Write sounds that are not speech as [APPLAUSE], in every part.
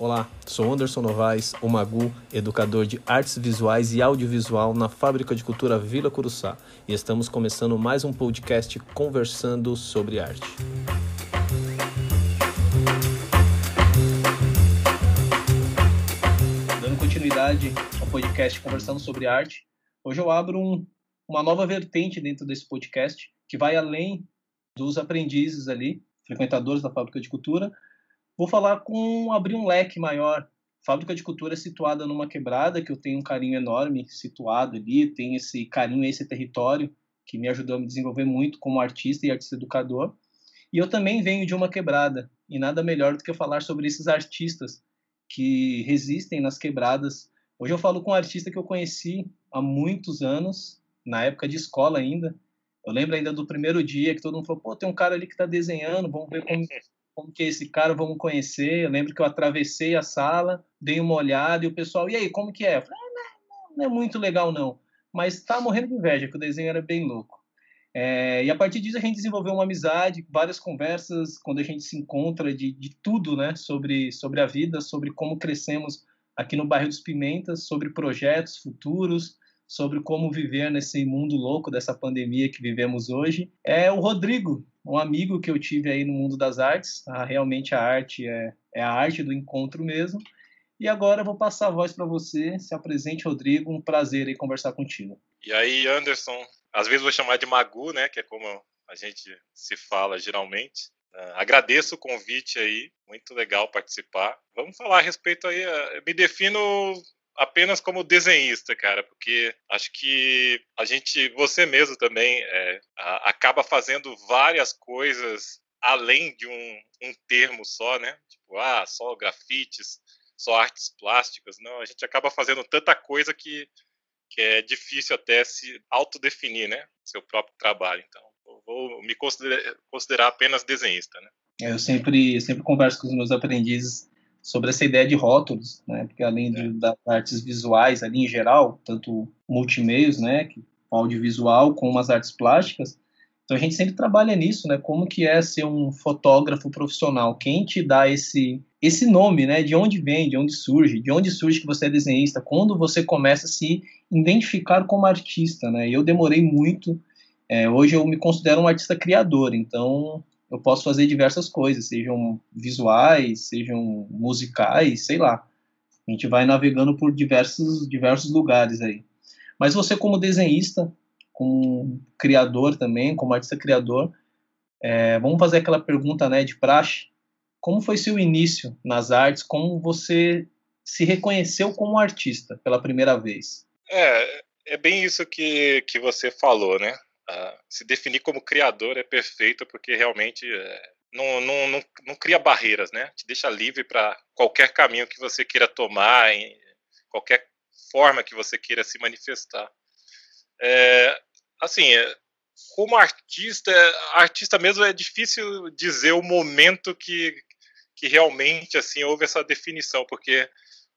Olá, sou Anderson Novaes, o Magu, educador de artes visuais e audiovisual na Fábrica de Cultura Vila Curuçá, e estamos começando mais um podcast conversando sobre arte. Dando continuidade ao podcast conversando sobre arte, hoje eu abro um, uma nova vertente dentro desse podcast que vai além dos aprendizes ali, frequentadores da Fábrica de Cultura, Vou falar com abrir um leque maior. Fábrica de Cultura é situada numa quebrada que eu tenho um carinho enorme situado ali, tenho esse carinho, esse território que me ajudou a me desenvolver muito como artista e artista educador. E eu também venho de uma quebrada, e nada melhor do que falar sobre esses artistas que resistem nas quebradas. Hoje eu falo com um artista que eu conheci há muitos anos, na época de escola ainda. Eu lembro ainda do primeiro dia que todo mundo falou: pô, tem um cara ali que está desenhando, vamos ver como como que é esse cara, vamos conhecer. Eu lembro que eu atravessei a sala, dei uma olhada e o pessoal, e aí, como que é? Falei, ah, não, não, é muito legal não, mas tá morrendo de inveja, que o desenho era bem louco. É, e a partir disso a gente desenvolveu uma amizade, várias conversas, quando a gente se encontra de, de tudo, né, sobre, sobre a vida, sobre como crescemos aqui no bairro dos Pimentas, sobre projetos futuros, sobre como viver nesse mundo louco dessa pandemia que vivemos hoje. É o Rodrigo, um amigo que eu tive aí no mundo das artes. Ah, realmente a arte é, é a arte do encontro mesmo. E agora eu vou passar a voz para você. Se apresente, Rodrigo. Um prazer aí conversar contigo. E aí, Anderson? Às vezes vou chamar de Magu, né? Que é como a gente se fala geralmente. Uh, agradeço o convite aí, muito legal participar. Vamos falar a respeito aí. Uh, me defino apenas como desenhista, cara, porque acho que a gente, você mesmo também, é, acaba fazendo várias coisas além de um, um termo só, né? Tipo, ah, só grafites, só artes plásticas. Não, a gente acaba fazendo tanta coisa que, que é difícil até se autodefinir, né? Seu próprio trabalho. Então, vou me considerar, considerar apenas desenhista, né? Eu sempre, sempre converso com os meus aprendizes sobre essa ideia de rótulos, né? Porque além de, é. das artes visuais ali em geral, tanto multimeios, né, que audiovisual, como as artes plásticas, então a gente sempre trabalha nisso, né? Como que é ser um fotógrafo profissional? Quem te dá esse esse nome, né? De onde vem, de onde surge, de onde surge que você é desenhista? Quando você começa a se identificar como artista, né? Eu demorei muito. É, hoje eu me considero um artista criador, então eu posso fazer diversas coisas, sejam visuais, sejam musicais, sei lá. A gente vai navegando por diversos, diversos lugares aí. Mas você, como desenhista, como criador também, como artista criador, é, vamos fazer aquela pergunta né, de praxe. Como foi seu início nas artes? Como você se reconheceu como artista pela primeira vez? É, é bem isso que, que você falou, né? Se definir como criador é perfeito porque realmente é, não, não, não, não, cria barreiras, né? Te deixa livre para qualquer caminho que você queira tomar, em qualquer forma que você queira se manifestar. É, assim, é, como artista, artista mesmo é difícil dizer o momento que, que realmente assim houve essa definição, porque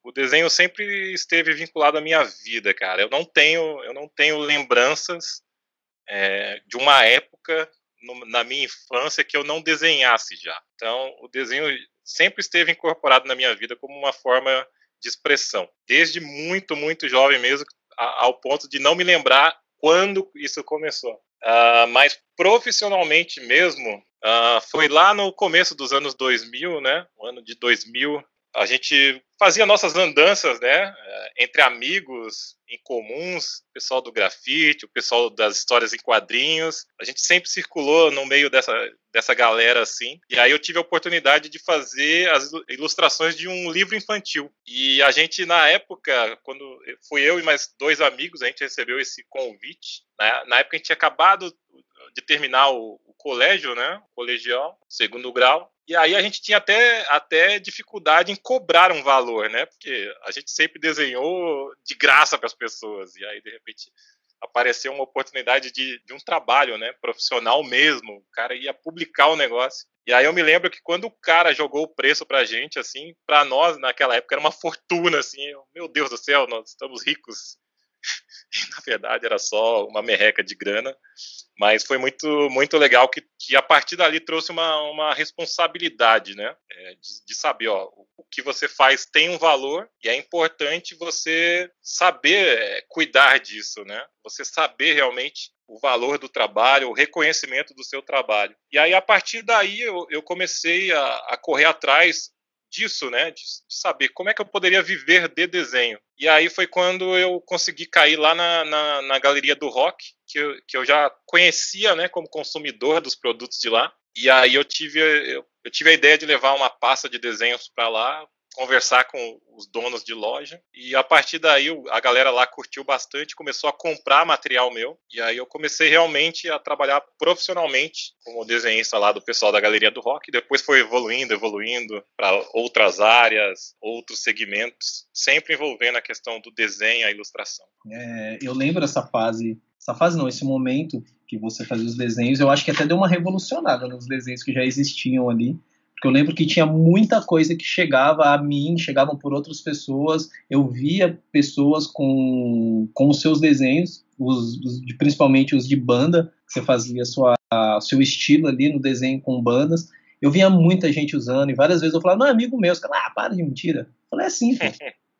o desenho sempre esteve vinculado à minha vida, cara. Eu não tenho, eu não tenho lembranças é, de uma época no, na minha infância que eu não desenhasse já. Então, o desenho sempre esteve incorporado na minha vida como uma forma de expressão, desde muito, muito jovem mesmo, a, ao ponto de não me lembrar quando isso começou. Uh, mas profissionalmente mesmo, uh, foi lá no começo dos anos 2000, né? O ano de 2000, a gente fazia nossas andanças, né, entre amigos em comuns, o pessoal do grafite, o pessoal das histórias em quadrinhos. A gente sempre circulou no meio dessa, dessa galera assim. E aí eu tive a oportunidade de fazer as ilustrações de um livro infantil. E a gente na época, quando fui eu e mais dois amigos, a gente recebeu esse convite. Né? Na época a gente tinha acabado de terminar o colégio, né, colegial, segundo grau. E aí a gente tinha até, até dificuldade em cobrar um valor, né? Porque a gente sempre desenhou de graça para as pessoas. E aí, de repente, apareceu uma oportunidade de, de um trabalho, né? Profissional mesmo. O cara ia publicar o negócio. E aí eu me lembro que quando o cara jogou o preço pra gente, assim, para nós naquela época era uma fortuna, assim. Meu Deus do céu, nós estamos ricos. [LAUGHS] E, na verdade era só uma merreca de grana Mas foi muito, muito legal que, que a partir dali trouxe uma, uma responsabilidade, né? É, de, de, saber, ó, o que você faz tem um valor e é importante você saber é, cuidar disso, né? Você saber realmente o valor do trabalho, o reconhecimento do seu trabalho. E aí, a partir daí, eu, eu comecei a, a correr atrás disso, né? De, de, saber como é que eu poderia viver de desenho. E aí foi quando eu consegui cair lá na, na, na galeria do rock, que eu, que eu já conhecia, né, como consumidor dos produtos de lá. E aí eu tive, eu, eu tive a ideia de levar uma pasta de desenhos para lá, conversar com os donos de loja e a partir daí a galera lá curtiu bastante, começou a comprar material meu e aí eu comecei realmente a trabalhar profissionalmente como desenhista lá do pessoal da Galeria do Rock. Depois foi evoluindo, evoluindo para outras áreas, outros segmentos, sempre envolvendo a questão do desenho, a ilustração. É, eu lembro essa fase, essa fase não, esse momento que você fazia os desenhos, eu acho que até deu uma revolucionada nos desenhos que já existiam ali porque eu lembro que tinha muita coisa que chegava a mim, chegavam por outras pessoas. Eu via pessoas com, com os seus desenhos, os, os principalmente os de banda, que você fazia sua seu estilo ali no desenho com bandas. Eu via muita gente usando e várias vezes eu falava, não, é amigo meu. Caras, ah, para de mentira. Eu falei, é assim. [LAUGHS]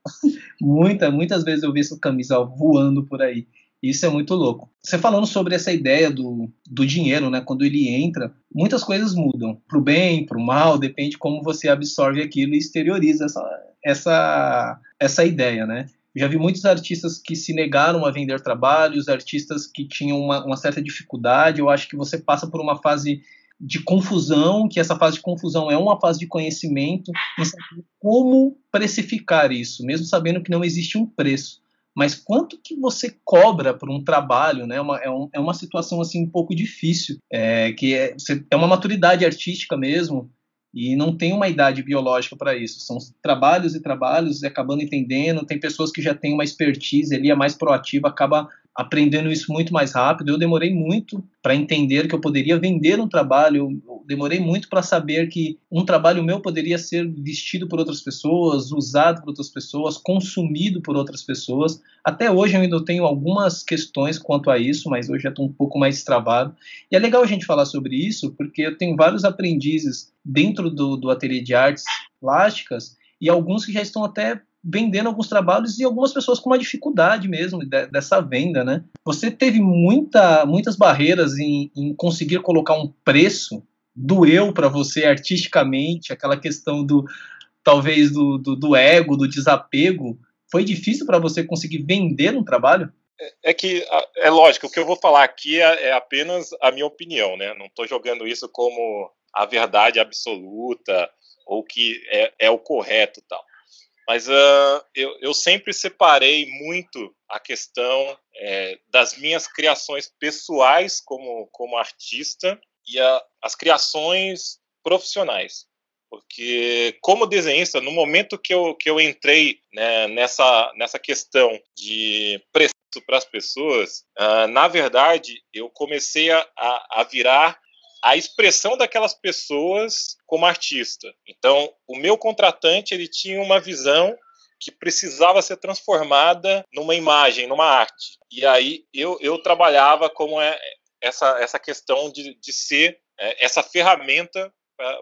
[LAUGHS] Muita, muitas vezes eu vi essa camisa voando por aí. Isso é muito louco. Você falando sobre essa ideia do, do dinheiro, né? Quando ele entra, muitas coisas mudam. Para o bem, para o mal, depende como você absorve aquilo e exterioriza essa, essa, essa ideia, né? Já vi muitos artistas que se negaram a vender trabalhos, artistas que tinham uma, uma certa dificuldade. Eu acho que você passa por uma fase de confusão, que essa fase de confusão é uma fase de conhecimento, em saber como precificar isso, mesmo sabendo que não existe um preço mas quanto que você cobra por um trabalho, né? Uma, é, um, é, uma situação assim um pouco difícil, é, que é, você, é uma maturidade artística mesmo e não tem uma idade biológica para isso. São trabalhos e trabalhos, e acabando entendendo. Tem pessoas que já têm uma expertise ali, é mais proativa, acaba aprendendo isso muito mais rápido. Eu demorei muito para entender que eu poderia vender um trabalho, eu demorei muito para saber que um trabalho meu poderia ser vestido por outras pessoas, usado por outras pessoas, consumido por outras pessoas. Até hoje eu ainda tenho algumas questões quanto a isso, mas hoje já estou um pouco mais travado. E é legal a gente falar sobre isso, porque eu tenho vários aprendizes dentro do, do ateliê de artes plásticas e alguns que já estão até vendendo alguns trabalhos e algumas pessoas com uma dificuldade mesmo de, dessa venda, né? Você teve muita, muitas barreiras em, em conseguir colocar um preço doeu para você artisticamente, aquela questão do talvez do, do, do ego, do desapego, foi difícil para você conseguir vender um trabalho? É, é que é lógico, o que eu vou falar aqui é, é apenas a minha opinião, né? Não estou jogando isso como a verdade absoluta ou que é, é o correto tal. Mas uh, eu, eu, sempre separei muito a questão é, das minhas criações pessoais como, como artista e a, as criações profissionais. Porque, como desenhista, no momento que eu, que eu entrei né, nessa, nessa questão de preço para as pessoas, uh, na verdade, eu comecei a, a virar a expressão daquelas pessoas como artista. Então, o meu contratante ele tinha uma visão que precisava ser transformada numa imagem, numa arte. E aí eu, eu trabalhava como é, essa, essa questão de, de ser é, essa ferramenta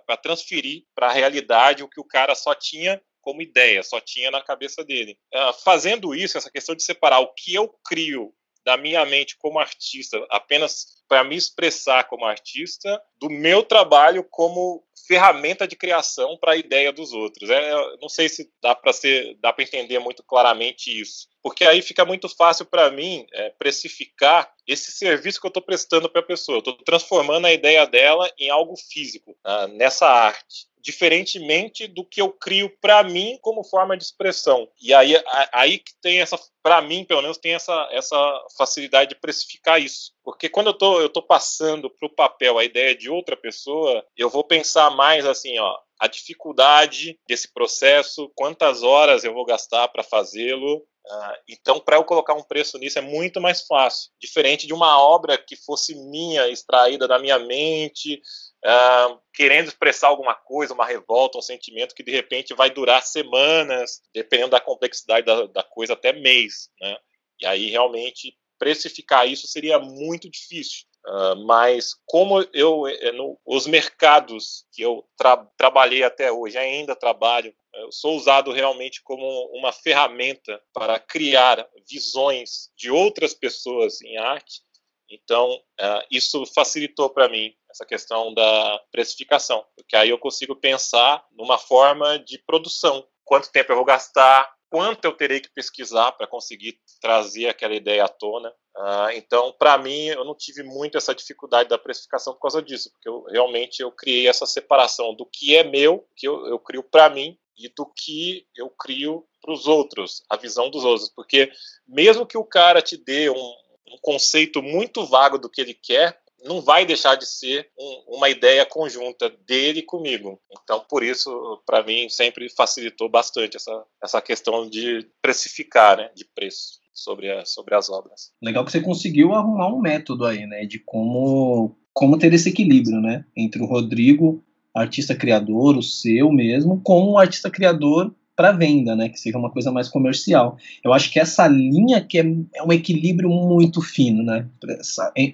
para transferir para a realidade o que o cara só tinha como ideia, só tinha na cabeça dele. Uh, fazendo isso, essa questão de separar o que eu crio da minha mente como artista, apenas para me expressar como artista, do meu trabalho como ferramenta de criação para a ideia dos outros. É, não sei se dá para entender muito claramente isso, porque aí fica muito fácil para mim é, precificar esse serviço que eu estou prestando para a pessoa. Estou transformando a ideia dela em algo físico ah, nessa arte diferentemente do que eu crio para mim como forma de expressão. E aí, aí que tem essa, para mim, pelo menos, tem essa, essa facilidade de precificar isso. Porque quando eu tô, eu tô passando para o papel a ideia de outra pessoa, eu vou pensar mais assim, ó, a dificuldade desse processo, quantas horas eu vou gastar para fazê-lo, Uh, então, para eu colocar um preço nisso é muito mais fácil, diferente de uma obra que fosse minha, extraída da minha mente, uh, querendo expressar alguma coisa, uma revolta, um sentimento que de repente vai durar semanas, dependendo da complexidade da, da coisa, até mês. Né? E aí realmente precificar isso seria muito difícil. Uh, mas como eu, é, no, os mercados que eu tra trabalhei até hoje, ainda trabalho, eu sou usado realmente como uma ferramenta para criar visões de outras pessoas em arte. Então, uh, isso facilitou para mim essa questão da precificação, porque aí eu consigo pensar numa forma de produção. Quanto tempo eu vou gastar, quanto eu terei que pesquisar para conseguir trazer aquela ideia à tona. Uh, então, para mim, eu não tive muito essa dificuldade da precificação por causa disso, porque eu, realmente eu criei essa separação do que é meu, que eu, eu crio para mim, e do que eu crio para os outros, a visão dos outros. Porque mesmo que o cara te dê um, um conceito muito vago do que ele quer, não vai deixar de ser um, uma ideia conjunta dele comigo. Então, por isso, para mim, sempre facilitou bastante essa, essa questão de precificar, né, de preço sobre, a, sobre as obras. Legal que você conseguiu arrumar um método aí, né, de como, como ter esse equilíbrio, né, entre o Rodrigo, artista criador, o seu mesmo, com o artista criador para venda, né? Que seja uma coisa mais comercial. Eu acho que essa linha que é, é um equilíbrio muito fino, né?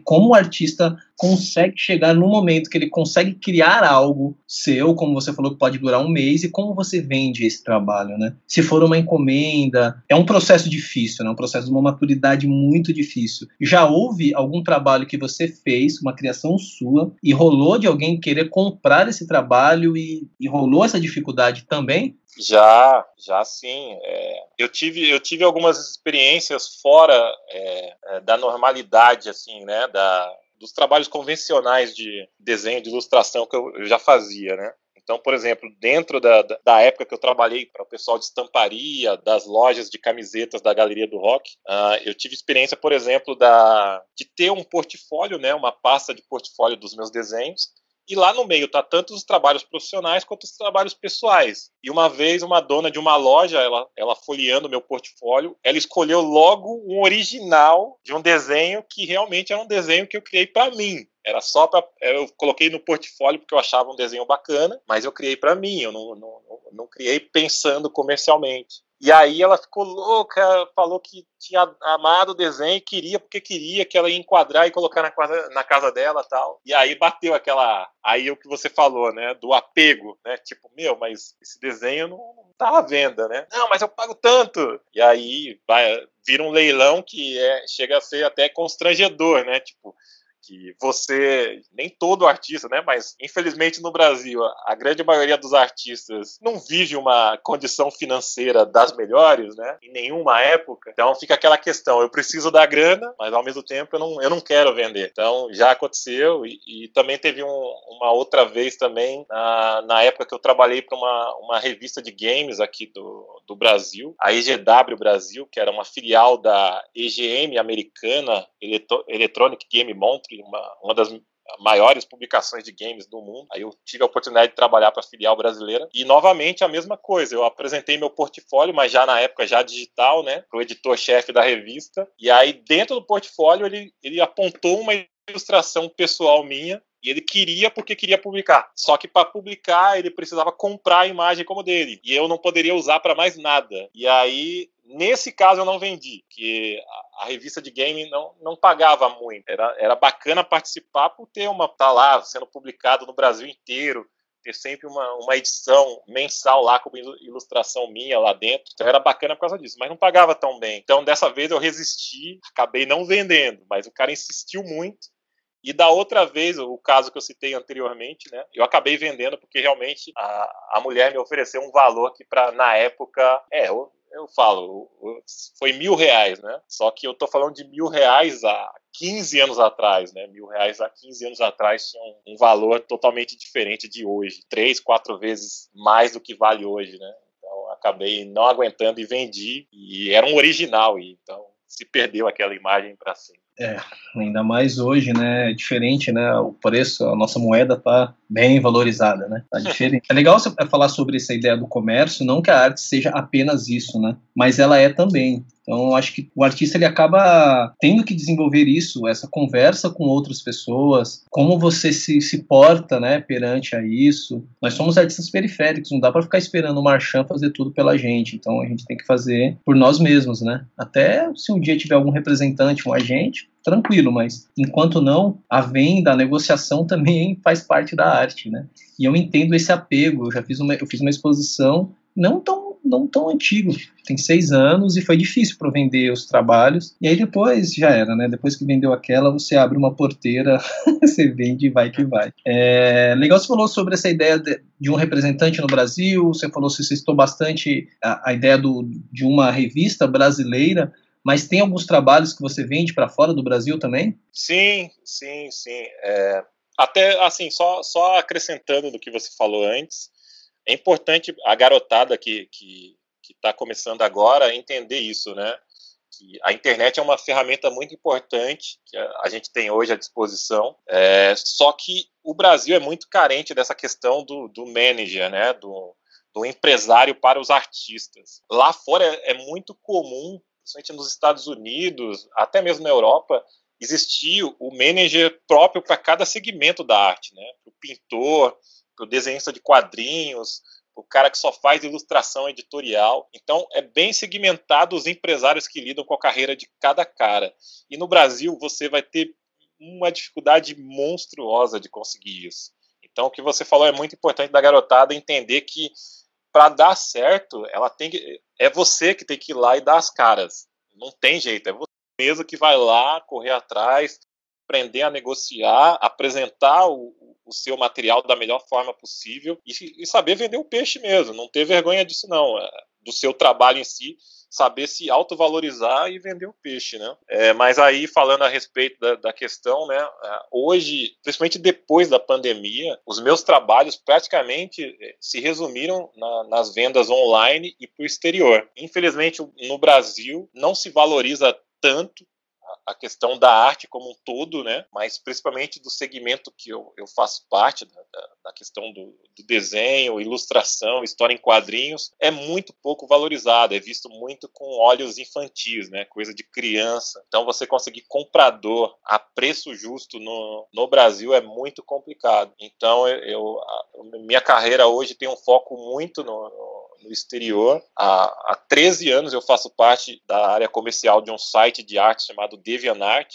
Como o artista consegue chegar no momento que ele consegue criar algo seu, como você falou que pode durar um mês, e como você vende esse trabalho, né? Se for uma encomenda, é um processo difícil, né? Um processo de uma maturidade muito difícil. Já houve algum trabalho que você fez, uma criação sua, e rolou de alguém querer comprar esse trabalho e, e rolou essa dificuldade também? Já, já sim. É, eu tive, eu tive algumas experiências fora é, é da normalidade, assim, né? Da, dos trabalhos convencionais de desenho, de ilustração que eu, já fazia, né? Então, por exemplo, dentro da, da época que eu trabalhei para o pessoal de estamparia, das lojas de camisetas da Galeria do Rock, uh, eu tive experiência, por exemplo, da, de ter um portfólio, né, uma pasta de portfólio dos meus desenhos, e lá no meio tá tanto os trabalhos profissionais quanto os trabalhos pessoais. E uma vez uma dona de uma loja, ela, ela folheando meu portfólio, ela escolheu logo um original de um desenho que realmente era um desenho que eu criei para mim. Era só para eu coloquei no portfólio porque eu achava um desenho bacana, mas eu criei para mim, eu não, não, não, não criei pensando comercialmente. E aí ela ficou louca, falou que tinha amado o desenho, queria porque queria que ela ia enquadrar e colocar na casa, na casa dela tal. E aí bateu aquela. Aí o que você falou, né? Do apego, né? Tipo, meu, mas esse desenho não, não tá à venda, né? Não, mas eu pago tanto. E aí vai, vira um leilão que é, chega a ser até constrangedor, né? Tipo, que você, nem todo artista, né, mas infelizmente no Brasil, a grande maioria dos artistas não vive uma condição financeira das melhores, né, em nenhuma época. Então fica aquela questão, eu preciso da grana, mas ao mesmo tempo eu não, eu não quero vender. Então já aconteceu e, e também teve um, uma outra vez também, na, na época que eu trabalhei para uma, uma revista de games aqui do, do Brasil, a EGW Brasil, que era uma filial da EGM americana, Electronic Game Uma, uma das maiores publicações de games do mundo. Aí eu tive a oportunidade de trabalhar para a filial brasileira e novamente a mesma coisa. Eu apresentei meu portfólio, mas já na época já digital, né, para o editor-chefe da revista. E aí dentro do portfólio ele, ele apontou uma ilustração pessoal minha e ele queria porque queria publicar. Só que para publicar ele precisava comprar a imagem como dele e eu não poderia usar para mais nada. E aí Nesse caso eu não vendi, que a, a, revista de game não, não pagava muito. Era, era bacana participar por ter uma tá lá sendo publicado no Brasil inteiro, ter sempre uma, uma edição mensal lá com ilustração minha lá dentro. Então era bacana por causa disso, mas não pagava tão bem. Então dessa vez eu resisti, acabei não vendendo, mas o cara insistiu muito. E da outra vez, o caso que eu citei anteriormente, né, eu acabei vendendo porque realmente a, a mulher me ofereceu um valor que para na época, é, eu falo, foi mil reais, né? Só que eu tô falando de mil reais há 15 anos atrás, né? Mil reais há 15 anos atrás tinha um, valor totalmente diferente de hoje, três, quatro vezes mais do que vale hoje, né? Então acabei não aguentando e vendi e era um original, e então se perdeu aquela imagem para sempre. É, ainda mais hoje, né? É diferente, né? O preço, a nossa moeda tá bem valorizada, né? Tá diferente. É legal você falar sobre essa ideia do comércio, não que a arte seja apenas isso, né? Mas ela é também. Então, acho que o artista ele acaba tendo que desenvolver isso, essa conversa com outras pessoas, como você se, se porta, né, perante a isso. Nós somos artistas periféricos, não dá para ficar esperando o Marchand fazer tudo pela gente. Então, a gente tem que fazer por nós mesmos, né? Até se um dia tiver algum representante, um agente, tranquilo, mas enquanto não, a venda, a negociação [LAUGHS] também faz parte da arte, né? E eu entendo esse apego. Eu já fiz uma, eu fiz uma exposição não tão não tão antigo, tem seis anos e foi difícil para vender os trabalhos. E aí depois já era, né? Depois que vendeu aquela, você abre uma porteira, [LAUGHS] você vende e vai que vai. É, legal, você falou sobre essa ideia de, um representante no Brasil, você falou, você citou bastante a, a ideia do, de uma revista brasileira. Mas tem alguns trabalhos que você vende para fora do Brasil também? Sim, sim, sim. É, até assim, só, só acrescentando do que você falou antes, é importante a garotada que que está começando agora entender isso, né? Que a internet é uma ferramenta muito importante que a, gente tem hoje à disposição. É, só que o Brasil é muito carente dessa questão do, do manager, né? Do, do empresário para os artistas. Lá fora é, é muito comum, principalmente nos Estados Unidos, até mesmo na Europa, existir o manager próprio para cada segmento da arte, né? O pintor, para o desenhista de quadrinhos, o cara que só faz ilustração editorial. Então, é bem segmentado os empresários que lidam com a carreira de cada cara. E no Brasil, você vai ter uma dificuldade monstruosa de conseguir isso. Então, o que você falou é muito importante da garotada entender que para dar certo, ela tem que, é você que tem que ir lá e dar as caras. Não tem jeito, é você mesmo que vai lá correr atrás, aprender a negociar, apresentar o, o seu material da melhor forma possível e, e, saber vender o peixe mesmo, não ter vergonha disso não, é, do seu trabalho em si, saber se autovalorizar e vender o peixe, né? É, mas aí, falando a respeito da, da, questão, né, é, hoje, principalmente depois da pandemia, os meus trabalhos praticamente é, se resumiram na, nas vendas online e para o exterior. Infelizmente, no Brasil, não se valoriza tanto a questão da arte como um todo, né? Mas principalmente do segmento que eu, eu faço parte, da, da, questão do, do, desenho, ilustração, história em quadrinhos, é muito pouco valorizado, é visto muito com olhos infantis, né? Coisa de criança. Então você conseguir comprador a preço justo no, no Brasil é muito complicado. Então eu, eu a, minha carreira hoje tem um foco muito no no exterior. Há, há 13 anos eu faço parte da área comercial de um site de arte chamado DeviantArt,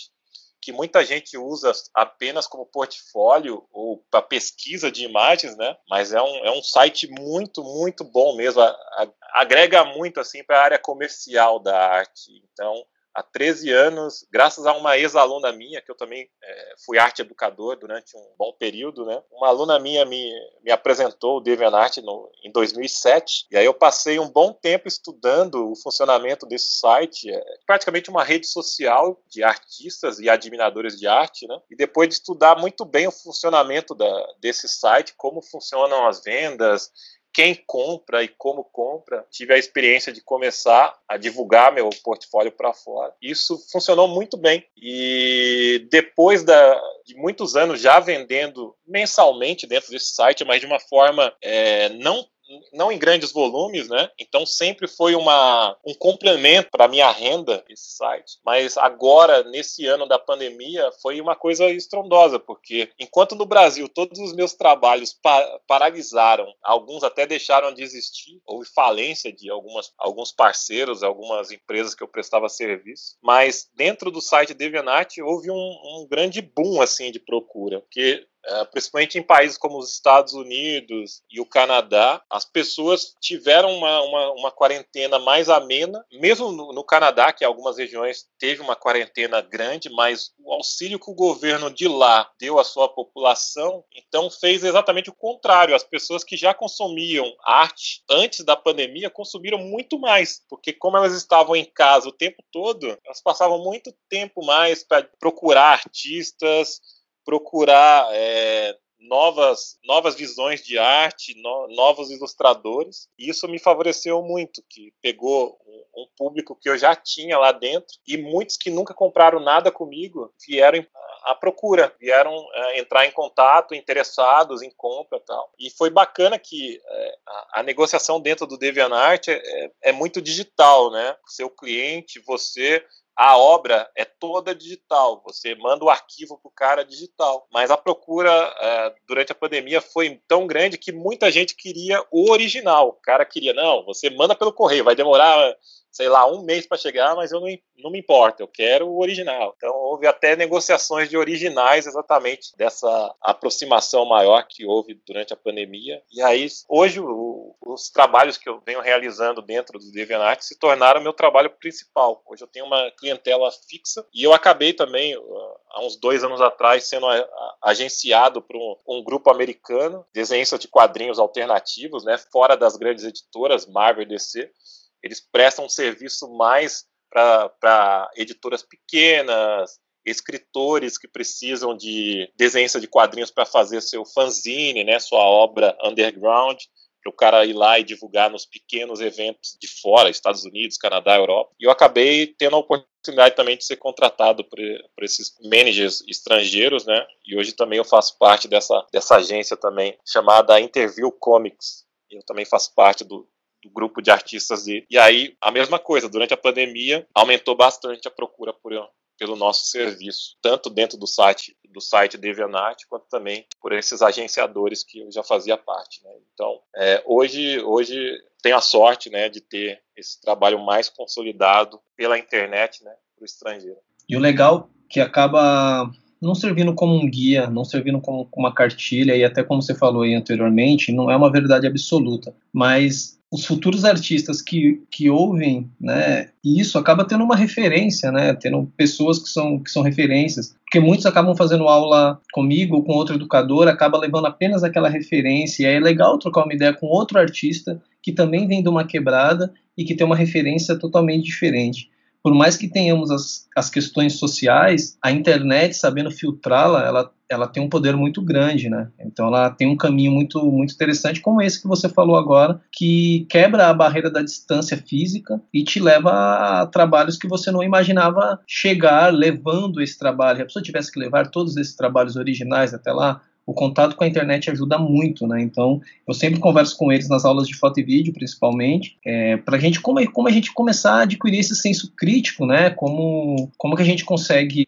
que muita gente usa apenas como portfólio ou para pesquisa de imagens, né? Mas é um, é um site muito, muito bom mesmo. A, a, agrega muito assim para a área comercial da arte. Então, há 13 anos, graças a uma ex-aluna minha, que eu também é, fui arte educador durante um bom período, né? Uma aluna minha me, me apresentou o DeviantArt no, em 2007, e aí eu passei um bom tempo estudando o funcionamento desse site, é praticamente uma rede social de artistas e admiradores de arte, né? E depois de estudar muito bem o funcionamento da, desse site, como funcionam as vendas, quem compra e como compra. Tive a experiência de começar a divulgar meu portfólio para fora. Isso funcionou muito bem. E depois da, de muitos anos já vendendo mensalmente dentro desse site, mas de uma forma é, não não em grandes volumes, né? Então sempre foi uma, um complemento para minha renda esse site. Mas agora, nesse ano da pandemia, foi uma coisa estrondosa, porque enquanto no Brasil todos os meus trabalhos pa paralisaram, alguns até deixaram de existir, houve falência de algumas, alguns parceiros, algumas empresas que eu prestava serviço, mas dentro do site DeviantArt houve um, um grande boom assim de procura, porque é, principalmente em países como os Estados Unidos e o Canadá, as pessoas tiveram uma, uma, uma quarentena mais amena, mesmo no, no, Canadá, que algumas regiões teve uma quarentena grande, mas o auxílio que o governo de lá deu à sua população, então fez exatamente o contrário. As pessoas que já consumiam arte antes da pandemia consumiram muito mais, porque como elas estavam em casa o tempo todo, elas passavam muito tempo mais para procurar artistas, procurar é, novas, novas visões de arte, no, novos ilustradores. E isso me favoreceu muito, que pegou um público que eu já tinha lá dentro e muitos que nunca compraram nada comigo vieram à procura, vieram é, entrar em contato, interessados em compra tal. E foi bacana que é, a, a, negociação dentro do DeviantArt é, é, é muito digital, né? Seu cliente, você a obra é toda digital. Você manda o arquivo para o cara digital. Mas a procura é, durante a pandemia foi tão grande que muita gente queria o original. O cara queria, não, você manda pelo correio, vai demorar sei lá, um mês para chegar, mas eu não, não me importa, eu quero o original. Então houve até negociações de originais exatamente dessa aproximação maior que houve durante a pandemia. E aí, hoje, o, os trabalhos que eu venho realizando dentro do DeviantArt se tornaram meu trabalho principal. Hoje eu tenho uma clientela fixa e eu acabei também, uh, há uns dois anos atrás, sendo agenciado por um, um, grupo americano, desenhista de quadrinhos alternativos, né, fora das grandes editoras, Marvel e DC, eles prestam um serviço mais para editoras pequenas, escritores que precisam de desenho de quadrinhos para fazer seu fanzine, né, sua obra underground, para o cara ir lá e divulgar nos pequenos eventos de fora, Estados Unidos, Canadá, Europa. E eu acabei tendo a oportunidade também de ser contratado por, por esses managers estrangeiros, né? E hoje também eu faço parte dessa, dessa agência também, chamada Interview Comics. Eu também faço parte do, do grupo de artistas dele. E aí, a mesma coisa, durante a pandemia, aumentou bastante a procura por, pelo nosso serviço, tanto dentro do site do site DeviantArt, quanto também por esses agenciadores que eu já fazia parte. Né? Então, é, hoje, hoje tenho a sorte né, de ter esse trabalho mais consolidado pela internet né, para o estrangeiro. E o legal que acaba não servindo como um guia, não servindo como uma cartilha, e até como você falou aí anteriormente, não é uma verdade absoluta, mas os futuros artistas que, que ouvem né, isso acaba tendo uma referência, né, tendo pessoas que são, que são referências, porque muitos acabam fazendo aula comigo ou com outro educador, acaba levando apenas aquela referência, e aí é legal trocar uma ideia com outro artista que também vem de uma quebrada e que tem uma referência totalmente diferente por mais que tenhamos as, as questões sociais, a internet, sabendo filtrá-la, ela, ela tem um poder muito grande, né? Então ela tem um caminho muito, muito interessante, como esse que você falou agora, que quebra a barreira da distância física e te leva a trabalhos que você não imaginava chegar levando esse trabalho. Se a pessoa tivesse que levar todos esses trabalhos originais até lá, o contato com a internet ajuda muito, né? Então, eu sempre converso com eles nas aulas de foto e vídeo, principalmente, é, para a gente como, como a gente começar a adquirir esse senso crítico, né? Como como que a gente consegue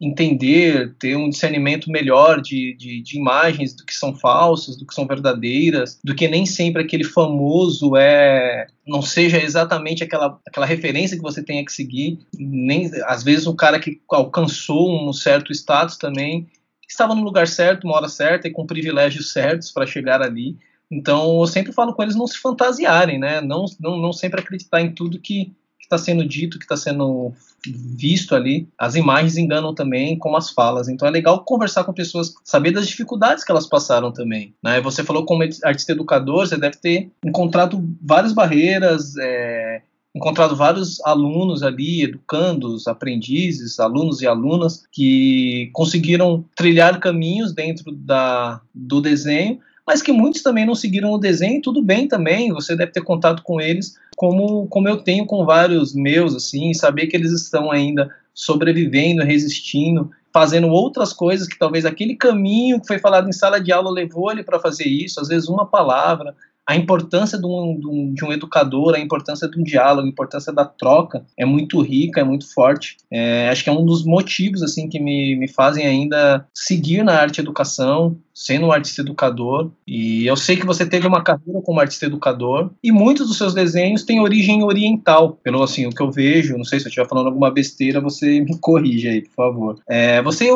entender, ter um discernimento melhor de, de, de, imagens do que são falsas, do que são verdadeiras, do que nem sempre aquele famoso é não seja exatamente aquela, aquela referência que você tenha que seguir, nem às vezes o cara que alcançou um certo status também estava no lugar certo, uma hora certa e com privilégios certos para chegar ali. Então, eu sempre falo com eles não se fantasiarem, né? Não, não, não sempre acreditar em tudo que está sendo dito, que está sendo visto ali. As imagens enganam também, como as falas. Então, é legal conversar com pessoas, saber das dificuldades que elas passaram também. Né? Você falou como artista educador, você deve ter encontrado várias barreiras, é, encontrado vários alunos ali, educandos, aprendizes, alunos e alunas que conseguiram trilhar caminhos dentro da, do desenho, mas que muitos também não seguiram o desenho, tudo bem também, você deve ter contato com eles, como, como eu tenho com vários meus, assim, saber que eles estão ainda sobrevivendo, resistindo, fazendo outras coisas que talvez aquele caminho que foi falado em sala de aula levou ele para fazer isso, às vezes uma palavra, a importância de um, de, um, educador, a importância de um diálogo, a importância da troca é muito rica, é muito forte. É, acho que é um dos motivos assim que me, me fazem ainda seguir na arte educação, sendo um artista educador. E eu sei que você teve uma carreira como artista educador e muitos dos seus desenhos têm origem oriental, pelo assim o que eu vejo. Não sei se eu estiver falando alguma besteira, você [LAUGHS] me corrige aí, por favor. É, você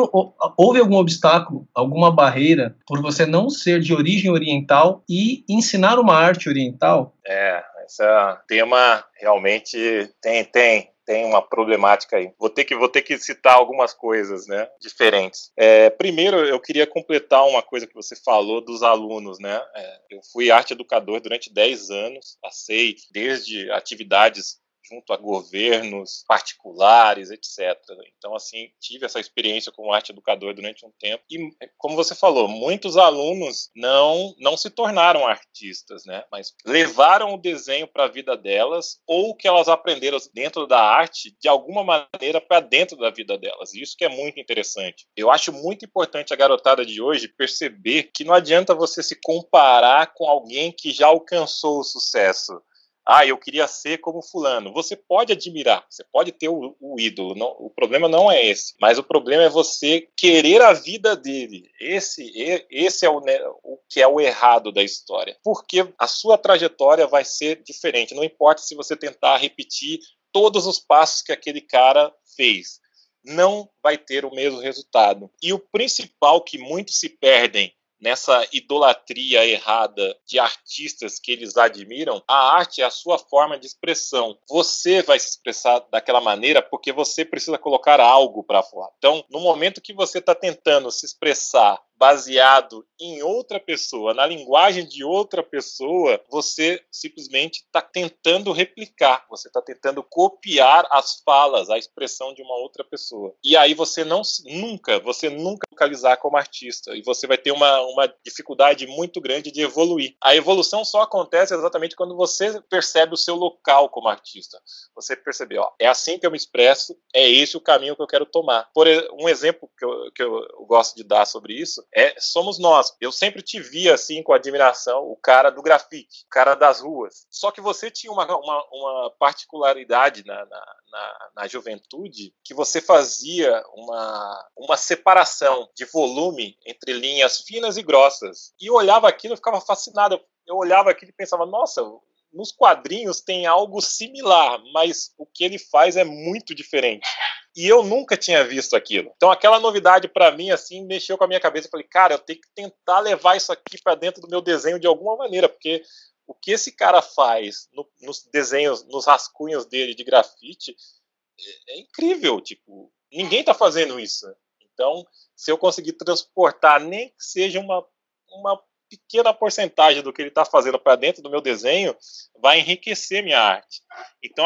houve algum obstáculo, alguma barreira por você não ser de origem oriental e ensinar uma arte oriental? É, esse tema realmente tem tem tem uma problemática aí. Vou ter que, vou ter que citar algumas coisas né, diferentes. É, primeiro, eu queria completar uma coisa que você falou dos alunos. Né? É, eu fui arte educador durante 10 anos, passei desde atividades junto a governos particulares, etc. Então, assim, tive essa experiência como arte educador durante um tempo. E, como você falou, muitos alunos não, não se tornaram artistas, né? Mas levaram o desenho para a vida delas ou que elas aprenderam dentro da arte de alguma maneira para dentro da vida delas. Isso que é muito interessante. Eu acho muito importante a garotada de hoje perceber que não adianta você se comparar com alguém que já alcançou o sucesso ah, eu queria ser como fulano. Você pode admirar, você pode ter o, o ídolo. Não, o problema não é esse, mas o problema é você querer a vida dele. Esse, esse é o, né, o que é o errado da história, porque a sua trajetória vai ser diferente. Não importa se você tentar repetir todos os passos que aquele cara fez, não vai ter o mesmo resultado. E o principal que muitos se perdem nessa idolatria errada de artistas que eles admiram, a arte é a sua forma de expressão. Você vai se expressar daquela maneira porque você precisa colocar algo para fora. Então, no momento que você está tentando se expressar baseado em outra pessoa, na linguagem de outra pessoa, você simplesmente está tentando replicar, você está tentando copiar as falas, a expressão de uma outra pessoa. E aí você não nunca, você nunca localizar como artista e você vai ter uma, uma dificuldade muito grande de evoluir. A evolução só acontece exatamente quando você percebe o seu local como artista. Você percebe, ó, é assim que eu me expresso, é esse o caminho que eu quero tomar. Por um exemplo que eu, que eu gosto de dar sobre isso é, somos nós. Eu sempre te via assim com admiração, o cara do grafite, o cara das ruas. Só que você tinha uma, uma, uma particularidade na, na, na, na, juventude que você fazia uma, uma separação de volume entre linhas finas e grossas. E eu olhava aquilo e ficava fascinado. Eu olhava aquilo e pensava, nossa, nos quadrinhos tem algo similar, mas o que ele faz é muito diferente. E eu nunca tinha visto aquilo. Então aquela novidade para mim assim mexeu com a minha cabeça. Eu falei, cara, eu tenho que tentar levar isso aqui para dentro do meu desenho de alguma maneira, porque o que esse cara faz no, nos desenhos, nos rascunhos dele de grafite é, é incrível. Tipo, ninguém está fazendo isso. Então, se eu conseguir transportar nem que seja uma, uma pequena porcentagem do que ele está fazendo para dentro do meu desenho vai enriquecer minha arte. Então,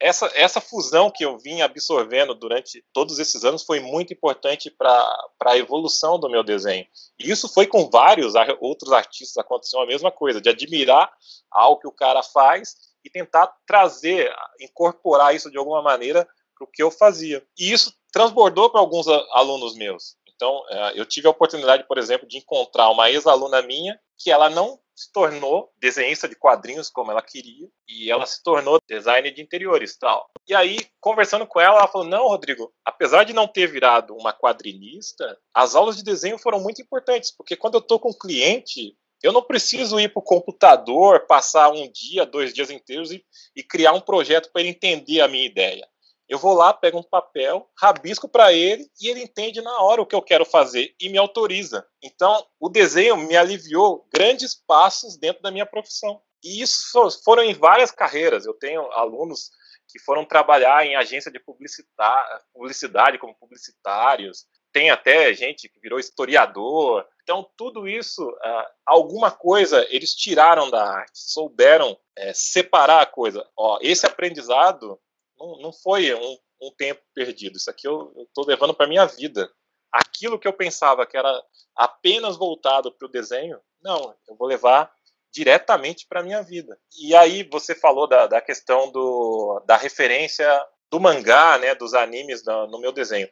essa, essa fusão que eu vim absorvendo durante todos esses anos foi muito importante para a evolução do meu desenho. E isso foi com vários outros artistas, aconteceu a mesma coisa, de admirar algo que o cara faz e tentar trazer, incorporar isso de alguma maneira para o que eu fazia. E isso transbordou para alguns alunos meus. Então, é, eu tive a oportunidade, por exemplo, de encontrar uma ex-aluna minha que ela não se tornou desenhista de quadrinhos como ela queria e ela se tornou designer de interiores tal. E aí, conversando com ela, ela falou: "Não, Rodrigo, apesar de não ter virado uma quadrinista, as aulas de desenho foram muito importantes, porque quando eu estou com um cliente, eu não preciso ir para o computador, passar um dia, dois dias inteiros e, e criar um projeto para ele entender a minha ideia. Eu vou lá, pego um papel, rabisco para ele e ele entende na hora o que eu quero fazer e me autoriza. Então, o desenho me aliviou grandes passos dentro da minha profissão. E isso foram em várias carreiras. Eu tenho alunos que foram trabalhar em agência de publicidade como publicitários. Tem até gente que virou historiador. Então, tudo isso, ah, alguma coisa eles tiraram da arte, souberam é, separar a coisa. Ó, esse aprendizado não, não foi um, um, tempo perdido. Isso aqui eu estou levando para minha vida. Aquilo que eu pensava que era apenas voltado para o desenho, não, eu vou levar diretamente para minha vida. E aí você falou da, da questão do, da referência do mangá, né, dos animes no, no, meu desenho.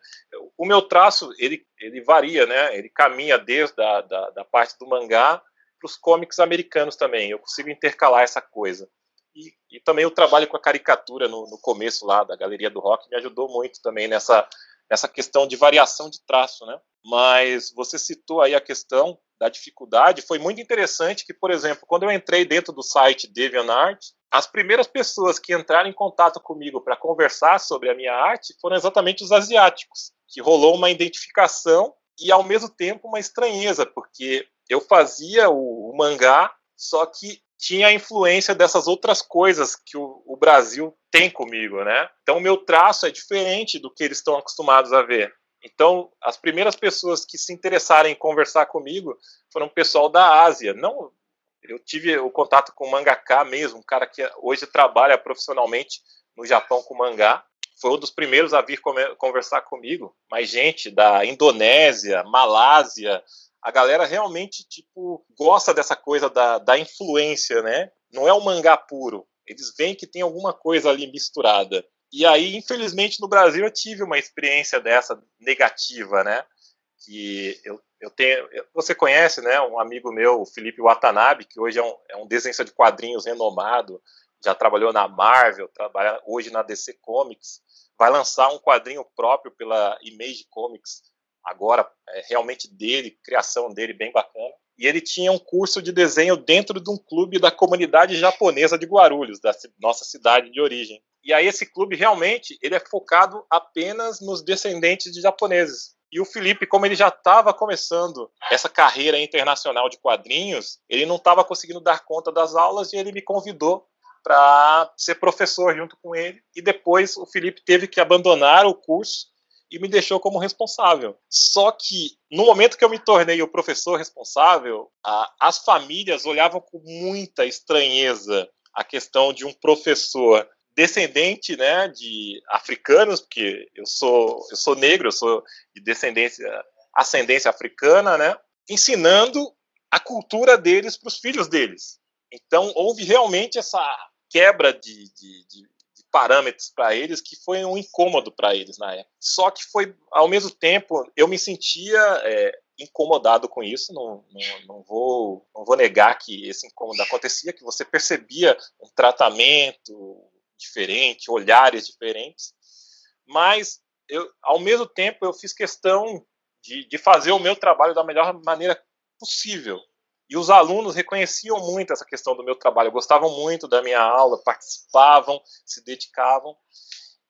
O meu traço ele, ele varia, né? Ele caminha desde a da, da parte do mangá para os cómics americanos também. Eu consigo intercalar essa coisa. E, e, também o trabalho com a caricatura no, no, começo lá da Galeria do Rock me ajudou muito também nessa, nessa questão de variação de traço, né? Mas você citou aí a questão da dificuldade, foi muito interessante que, por exemplo, quando eu entrei dentro do site DeviantArt, as primeiras pessoas que entraram em contato comigo para conversar sobre a minha arte foram exatamente os asiáticos, que rolou uma identificação e ao mesmo tempo uma estranheza, porque eu fazia o, o mangá, só que tinha a influência dessas outras coisas que o, o Brasil tem comigo, né? Então o meu traço é diferente do que eles estão acostumados a ver. Então, as primeiras pessoas que se interessaram em conversar comigo foram o pessoal da Ásia. Não, eu tive o contato com o mangaka mesmo, um cara que hoje trabalha profissionalmente no Japão com mangá. Foi um dos primeiros a vir conversar comigo. Mas gente da Indonésia, Malásia, a galera realmente tipo gosta dessa coisa da, da influência, né? Não é o mangá puro. Eles veem que tem alguma coisa ali misturada. E aí, infelizmente, no Brasil eu tive uma experiência dessa negativa, né? Que eu, eu tenho. Você conhece, né? Um amigo meu, o Felipe Watanabe, que hoje é um, é um desenhista de quadrinhos renomado, já trabalhou na Marvel, trabalha hoje na DC Comics, vai lançar um quadrinho próprio pela Image Comics, agora é realmente dele, criação dele bem bacana. E ele tinha um curso de desenho dentro de um clube da comunidade japonesa de Guarulhos, da nossa cidade de origem. E aí esse clube realmente ele é focado apenas nos descendentes de japoneses. E o Felipe, como ele já estava começando essa carreira internacional de quadrinhos, ele não estava conseguindo dar conta das aulas e ele me convidou para ser professor junto com ele. E depois o Felipe teve que abandonar o curso e me deixou como responsável. Só que no momento que eu me tornei o professor responsável, a, as famílias olhavam com muita estranheza a questão de um professor descendente, né, de africanos, porque eu sou eu sou negro, eu sou de descendência ascendência africana, né, ensinando a cultura deles para os filhos deles. Então houve realmente essa quebra de, de, de, de parâmetros para eles que foi um incômodo para eles na época. Só que foi ao mesmo tempo eu me sentia é, incomodado com isso, não, não, não, vou, não vou negar que esse incômodo acontecia, que você percebia um tratamento, diferente, olhares diferentes, mas eu, ao mesmo tempo eu fiz questão de, de fazer o meu trabalho da melhor maneira possível. E os alunos reconheciam muito essa questão do meu trabalho, gostavam muito da minha aula, participavam, se dedicavam.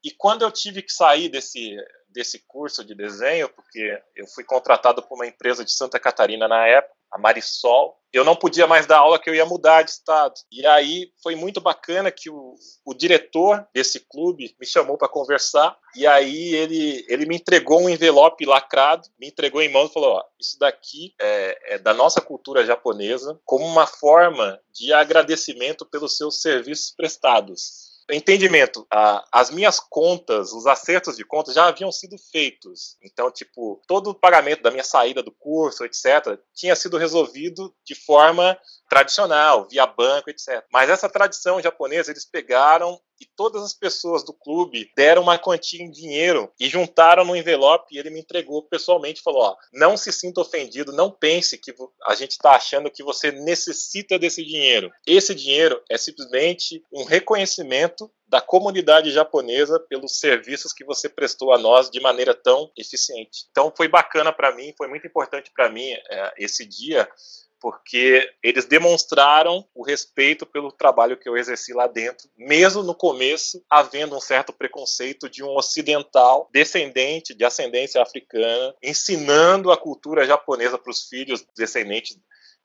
E quando eu tive que sair desse, desse curso de desenho, porque eu fui contratado por uma empresa de Santa Catarina na época, a Marisol, eu não podia mais dar aula que eu ia mudar de estado. E aí foi muito bacana que o, o diretor desse clube me chamou para conversar e aí ele, ele me entregou um envelope lacrado, me entregou em mãos e falou: ó, isso daqui é, é da nossa cultura japonesa como uma forma de agradecimento pelos seus serviços prestados entendimento, as minhas contas, os acertos de contas já haviam sido feitos. Então, tipo, todo o pagamento da minha saída do curso, etc., tinha sido resolvido de forma tradicional, via banco, etc. Mas essa tradição japonesa, eles pegaram e todas as pessoas do clube deram uma quantia em dinheiro e juntaram no envelope e ele me entregou pessoalmente falou: ó, não se sinta ofendido, não pense que a gente está achando que você necessita desse dinheiro. Esse dinheiro é simplesmente um reconhecimento da comunidade japonesa pelos serviços que você prestou a nós de maneira tão eficiente. Então foi bacana para mim, foi muito importante para mim é, esse dia porque eles demonstraram o respeito pelo trabalho que eu exerci lá dentro, mesmo no começo havendo um certo preconceito de um ocidental descendente de ascendência africana, ensinando a cultura japonesa para os filhos descendentes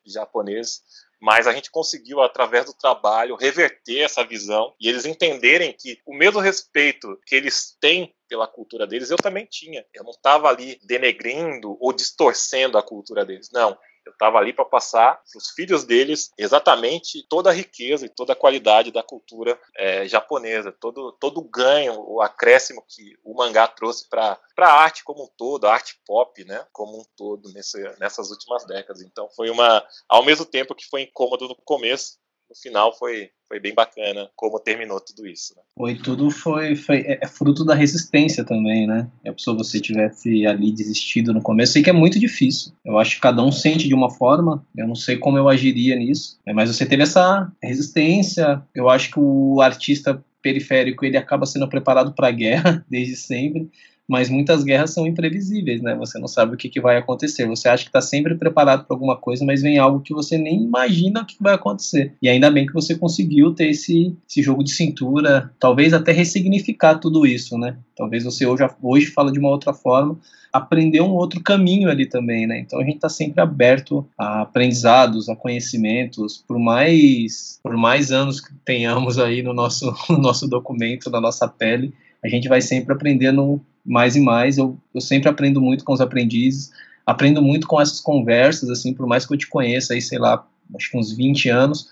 de japoneses mas a gente conseguiu, através do trabalho, reverter essa visão e eles entenderem que o mesmo respeito que eles têm pela cultura deles, eu também tinha. Eu não estava ali denegrindo ou distorcendo a cultura deles. Não. Eu estava ali para passar para os filhos deles exatamente toda a riqueza e toda a qualidade da cultura é, japonesa, todo, todo o ganho, o acréscimo que o mangá trouxe para a arte como um todo, a arte pop, né, como um todo nesse, nessas últimas décadas. Então foi uma, ao mesmo tempo que foi incômodo no começo, no final foi, foi bem bacana como terminou tudo isso. Né? Foi tudo foi, foi é, é fruto da resistência também, né? É se você tivesse ali desistido no começo, sei que é muito difícil. Eu acho que cada um sente de uma forma. Eu não sei como eu agiria nisso, né? mas você teve essa resistência. Eu acho que o artista periférico ele acaba sendo preparado para a guerra [LAUGHS] desde sempre mas muitas guerras são imprevisíveis, né? Você não sabe o que, que vai acontecer. Você acha que está sempre preparado para alguma coisa, mas vem algo que você nem imagina o que vai acontecer. E ainda bem que você conseguiu ter esse, esse jogo de cintura, talvez até ressignificar tudo isso, né? Talvez você hoje, hoje fala de uma outra forma, aprender um outro caminho ali também, né? Então a gente está sempre aberto a aprendizados, a conhecimentos, por mais por mais anos que tenhamos aí no nosso [LAUGHS] no nosso documento, na nossa pele, a gente vai sempre aprendendo mais e mais. Eu, eu sempre aprendo muito com os aprendizes, aprendo muito com essas conversas, assim, por mais que eu te conheça aí, sei lá, acho que uns 20 anos,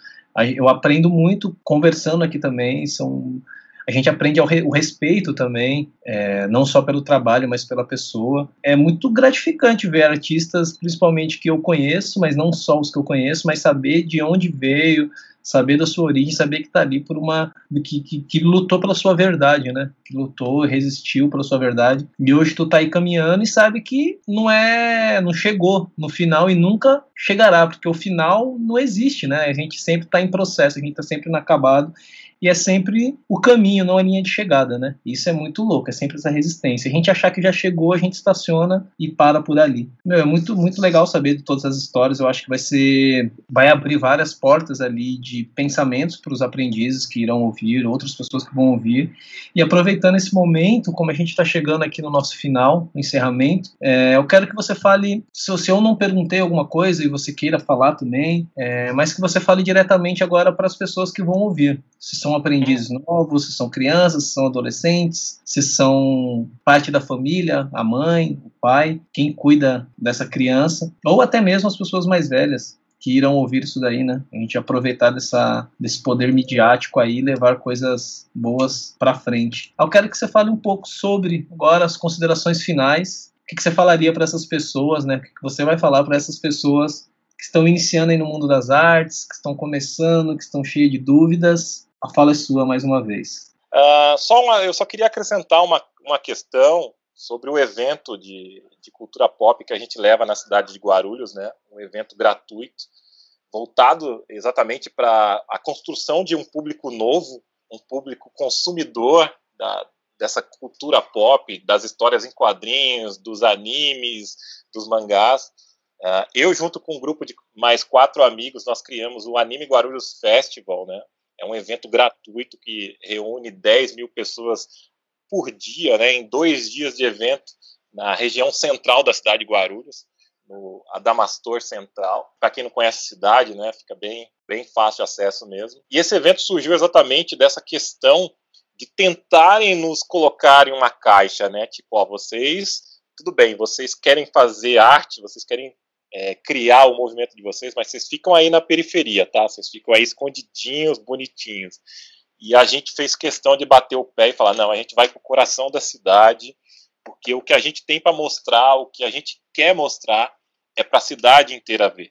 eu aprendo muito conversando aqui também, são A gente aprende re, o respeito também, é, não só pelo trabalho, mas pela pessoa. É muito gratificante ver artistas, principalmente que eu conheço, mas não só os que eu conheço, mas saber de onde veio, saber da sua origem, saber que está ali por uma que, que, que, lutou pela sua verdade, né? Que lutou, resistiu pela sua verdade. E hoje tu tá aí caminhando e sabe que não é, não chegou no final e nunca chegará, porque o final não existe, né? A gente sempre está em processo, a gente está sempre inacabado e é sempre o caminho, não a linha de chegada, né? Isso é muito louco, é sempre essa resistência. A gente achar que já chegou, a gente estaciona e para por ali. Meu, é muito, muito legal saber de todas as histórias. Eu acho que vai ser. vai abrir várias portas ali de pensamentos para os aprendizes que irão ouvir, outras pessoas que vão ouvir. E aproveitando esse momento, como a gente está chegando aqui no nosso final, no encerramento, é, eu quero que você fale, se, se eu não perguntei alguma coisa e você queira falar também, é, mas que você fale diretamente agora para as pessoas que vão ouvir. Se são aprendizes novos, se são crianças, se são adolescentes, se são parte da família, a mãe, o pai, quem cuida dessa criança, ou até mesmo as pessoas mais velhas que irão ouvir isso daí, né? A gente aproveitar dessa, desse poder midiático aí e levar coisas boas para frente. Eu quero que você fale um pouco sobre agora as considerações finais. O que, que você falaria para essas pessoas, né? O que, que você vai falar para essas pessoas que estão iniciando aí no mundo das artes, que estão começando, que estão cheias de dúvidas a fala é sua mais uma vez. Uh, só uma, eu só queria acrescentar uma, uma questão sobre o evento de, de cultura pop que a gente leva na cidade de Guarulhos, né? Um evento gratuito, voltado exatamente para a construção de um público novo, um público consumidor da, dessa cultura pop, das histórias em quadrinhos, dos animes, dos mangás. Uh, eu, junto com um grupo de mais quatro amigos, nós criamos o Anime Guarulhos Festival, né? É um evento gratuito que reúne 10 mil pessoas por dia, né, em dois dias de evento, na região central da cidade de Guarulhos, no Adamastor Central. Para quem não conhece a cidade, né, fica bem, bem fácil acesso mesmo. E esse evento surgiu exatamente dessa questão de tentarem nos colocar em uma caixa, né? Tipo, ó, vocês, tudo bem, vocês querem fazer arte, vocês querem é, criar o movimento de vocês, mas vocês ficam aí na periferia, tá? Vocês ficam aí escondidinhos, bonitinhos. E a gente fez questão de bater o pé e falar: não, a gente vai para o coração da cidade, porque o que a gente tem para mostrar, o que a gente quer mostrar, é para a cidade inteira ver.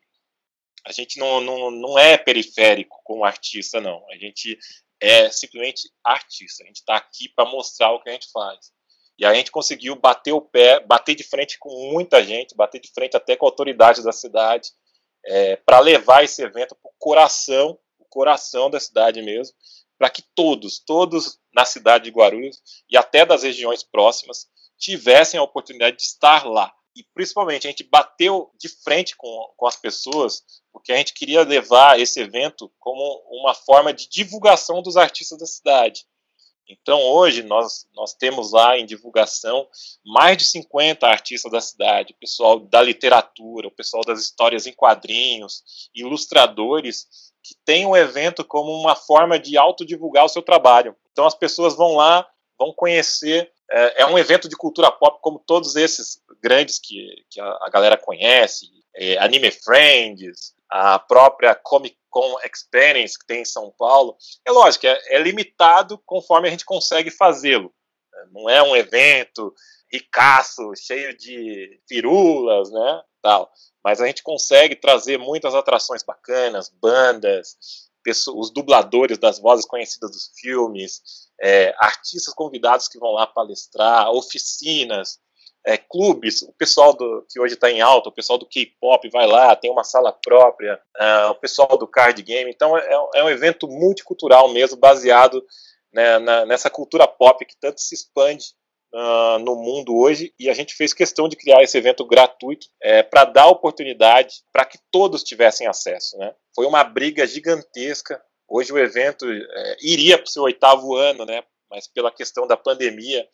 A gente não, não, não é periférico como artista, não. A gente é simplesmente artista. A gente está aqui para mostrar o que a gente faz. E a gente conseguiu bater o pé, bater de frente com muita gente, bater de frente até com a autoridade da cidade, é, para levar esse evento para o coração, o coração da cidade mesmo, para que todos, todos na cidade de Guarulhos e até das regiões próximas tivessem a oportunidade de estar lá. E principalmente a gente bateu de frente com, com as pessoas, porque a gente queria levar esse evento como uma forma de divulgação dos artistas da cidade. Então, hoje, nós, nós temos lá em divulgação mais de 50 artistas da cidade, o pessoal da literatura, o pessoal das histórias em quadrinhos, ilustradores, que tem o evento como uma forma de autodivulgar o seu trabalho. Então, as pessoas vão lá, vão conhecer. É, é um evento de cultura pop, como todos esses grandes que, que a, a galera conhece, é, Anime Friends, a própria Comic Con Experience que tem em São Paulo, é lógico, é, é limitado conforme a gente consegue fazê-lo. Não é um evento ricaço, cheio de firulas, né, tal. Mas a gente consegue trazer muitas atrações bacanas, bandas, pessoas, os dubladores das vozes conhecidas dos filmes, é, artistas convidados que vão lá palestrar, oficinas, é, clubes, o pessoal do, que hoje está em alta, o pessoal do K-pop vai lá, tem uma sala própria, uh, o pessoal do card game, então é, é um evento multicultural mesmo, baseado né, na, nessa cultura pop que tanto se expande uh, no mundo hoje, e a gente fez questão de criar esse evento gratuito é, para dar oportunidade para que todos tivessem acesso. Né? Foi uma briga gigantesca. Hoje o evento é, iria para o seu oitavo ano, né? mas pela questão da pandemia,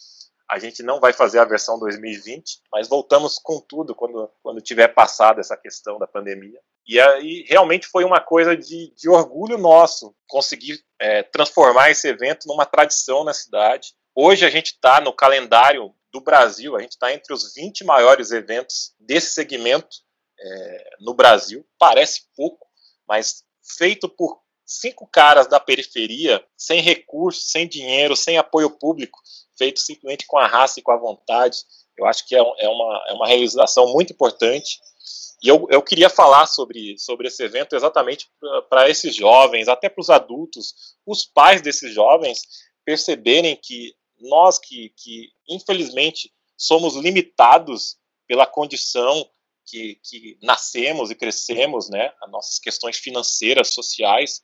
a gente não vai fazer a versão 2020, mas voltamos com tudo quando, quando tiver passado essa questão da pandemia. E aí realmente foi uma coisa de, de orgulho nosso conseguir é, transformar esse evento numa tradição na cidade. Hoje a gente está no calendário do Brasil, a gente está entre os 20 maiores eventos desse segmento é, no Brasil. Parece pouco, mas feito por cinco caras da periferia, sem recursos, sem dinheiro, sem apoio público, feito simplesmente com a raça e com a vontade. Eu acho que é, é uma, é uma realização muito importante. E eu, eu queria falar sobre, sobre esse evento exatamente para esses jovens, até para os adultos, os pais desses jovens, perceberem que nós que, que infelizmente somos limitados pela condição que, que nascemos e crescemos, né, as nossas questões financeiras, sociais,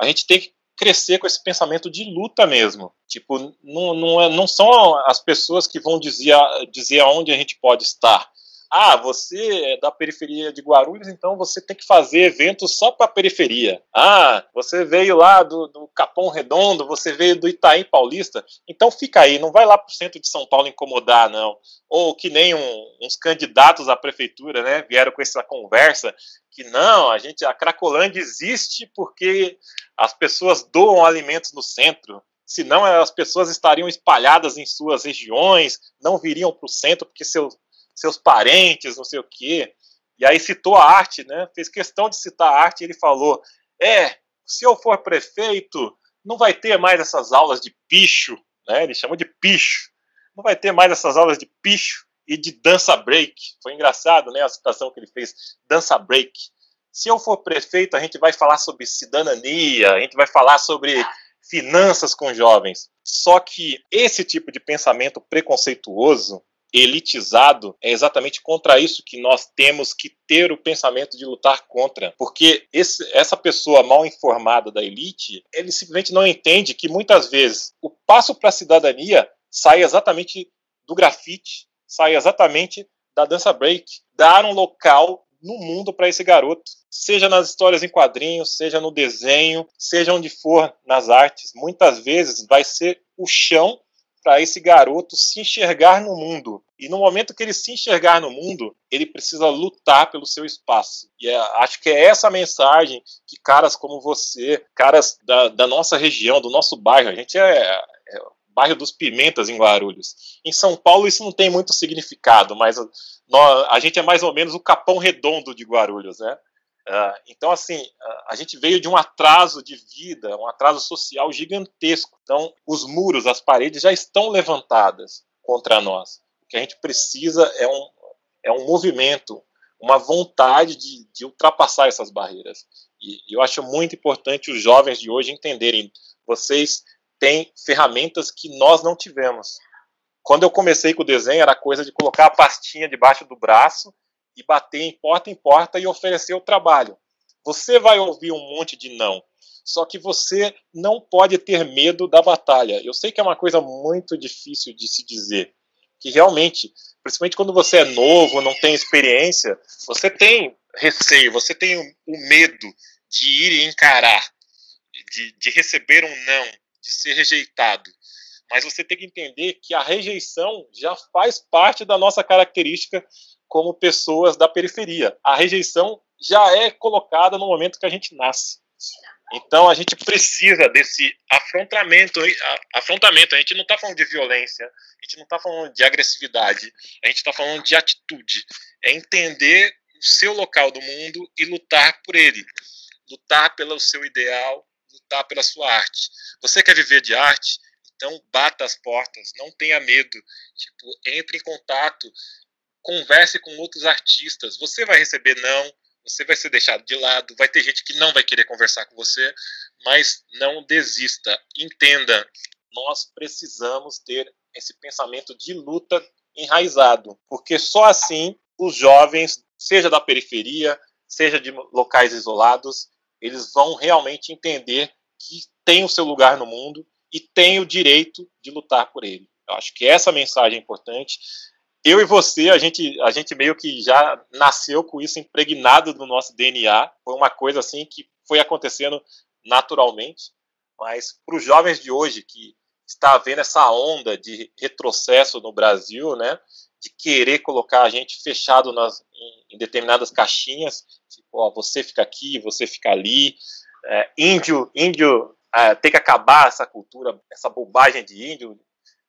a gente tem que crescer com esse pensamento de luta mesmo. Tipo, não, não, é, não são as pessoas que vão dizer, dizer aonde a gente pode estar, ah, você é da periferia de Guarulhos, então você tem que fazer eventos só para a periferia. Ah, você veio lá do, do Capão Redondo, você veio do Itaim Paulista, então fica aí, não vai lá para o centro de São Paulo incomodar, não. Ou que nem um, uns candidatos à prefeitura, né, vieram com essa conversa que não, a gente, a Cracolândia existe porque as pessoas doam alimentos no centro senão as pessoas estariam espalhadas em suas regiões, não viriam para o centro porque seus seus parentes, não sei o quê. E aí citou a arte, né? Fez questão de citar a arte e ele falou: é, se eu for prefeito, não vai ter mais essas aulas de picho, né? Ele chamou de picho. Não vai ter mais essas aulas de picho e de dança break. Foi engraçado, né? A citação que ele fez, dança break. Se eu for prefeito, a gente vai falar sobre cidadania, a gente vai falar sobre finanças com jovens. Só que esse tipo de pensamento preconceituoso elitizado, é exatamente contra isso que nós temos que ter o pensamento de lutar contra. Porque esse, essa pessoa mal informada da elite, ele simplesmente não entende que muitas vezes o passo para a cidadania sai exatamente do grafite, sai exatamente da dança break, dar um local no mundo para esse garoto, seja nas histórias em quadrinhos, seja no desenho, seja onde for nas artes. Muitas vezes vai ser o chão para esse garoto se enxergar no mundo. E no momento que ele se enxergar no mundo, ele precisa lutar pelo seu espaço. E é, acho que é essa mensagem que caras como você, caras da, da nossa região, do nosso bairro, a gente é, é bairro dos Pimentas em Guarulhos. Em São Paulo isso não tem muito significado, mas a gente é mais ou menos o capão redondo de Guarulhos, né? Uh, então, assim, a gente veio de um atraso de vida, um atraso social gigantesco. Então, os muros, as paredes já estão levantadas contra nós. O que a gente precisa é um, é um movimento, uma vontade de, de ultrapassar essas barreiras. E, e eu acho muito importante os jovens de hoje entenderem: vocês têm ferramentas que nós não tivemos. Quando eu comecei com o desenho, era coisa de colocar a pastinha debaixo do braço e bater em porta em porta e oferecer o trabalho. Você vai ouvir um monte de não. Só que você não pode ter medo da batalha. Eu sei que é uma coisa muito difícil de se dizer. Que realmente, principalmente quando você é novo, não tem experiência, você tem receio, você tem o medo de ir e encarar, de, de receber um não, de ser rejeitado. Mas você tem que entender que a rejeição já faz parte da nossa característica como pessoas da periferia. A rejeição já é colocada no momento que a gente nasce. Então a gente precisa desse afrontamento, afrontamento. A gente não está falando de violência, a gente não está falando de agressividade, a gente está falando de atitude. É entender o seu local do mundo e lutar por ele, lutar pelo seu ideal, lutar pela sua arte. Você quer viver de arte? Então bata as portas, não tenha medo. Tipo, entre em contato, converse com outros artistas. Você vai receber não, você vai ser deixado de lado, vai ter gente que não vai querer conversar com você, mas não desista. Entenda, nós precisamos ter esse pensamento de luta enraizado, porque só assim os jovens, seja da periferia, seja de locais isolados, eles vão realmente entender que tem o seu lugar no mundo e tem o direito de lutar por ele. Eu acho que essa mensagem é importante eu e você, a gente, a gente meio que já nasceu com isso impregnado no nosso DNA. Foi uma coisa assim que foi acontecendo naturalmente. Mas para os jovens de hoje que está vendo essa onda de retrocesso no Brasil, né, de querer colocar a gente fechado nas, em, em determinadas caixinhas, tipo, ó, você fica aqui, você fica ali, é, índio, índio é, tem que acabar essa cultura, essa bobagem de índio,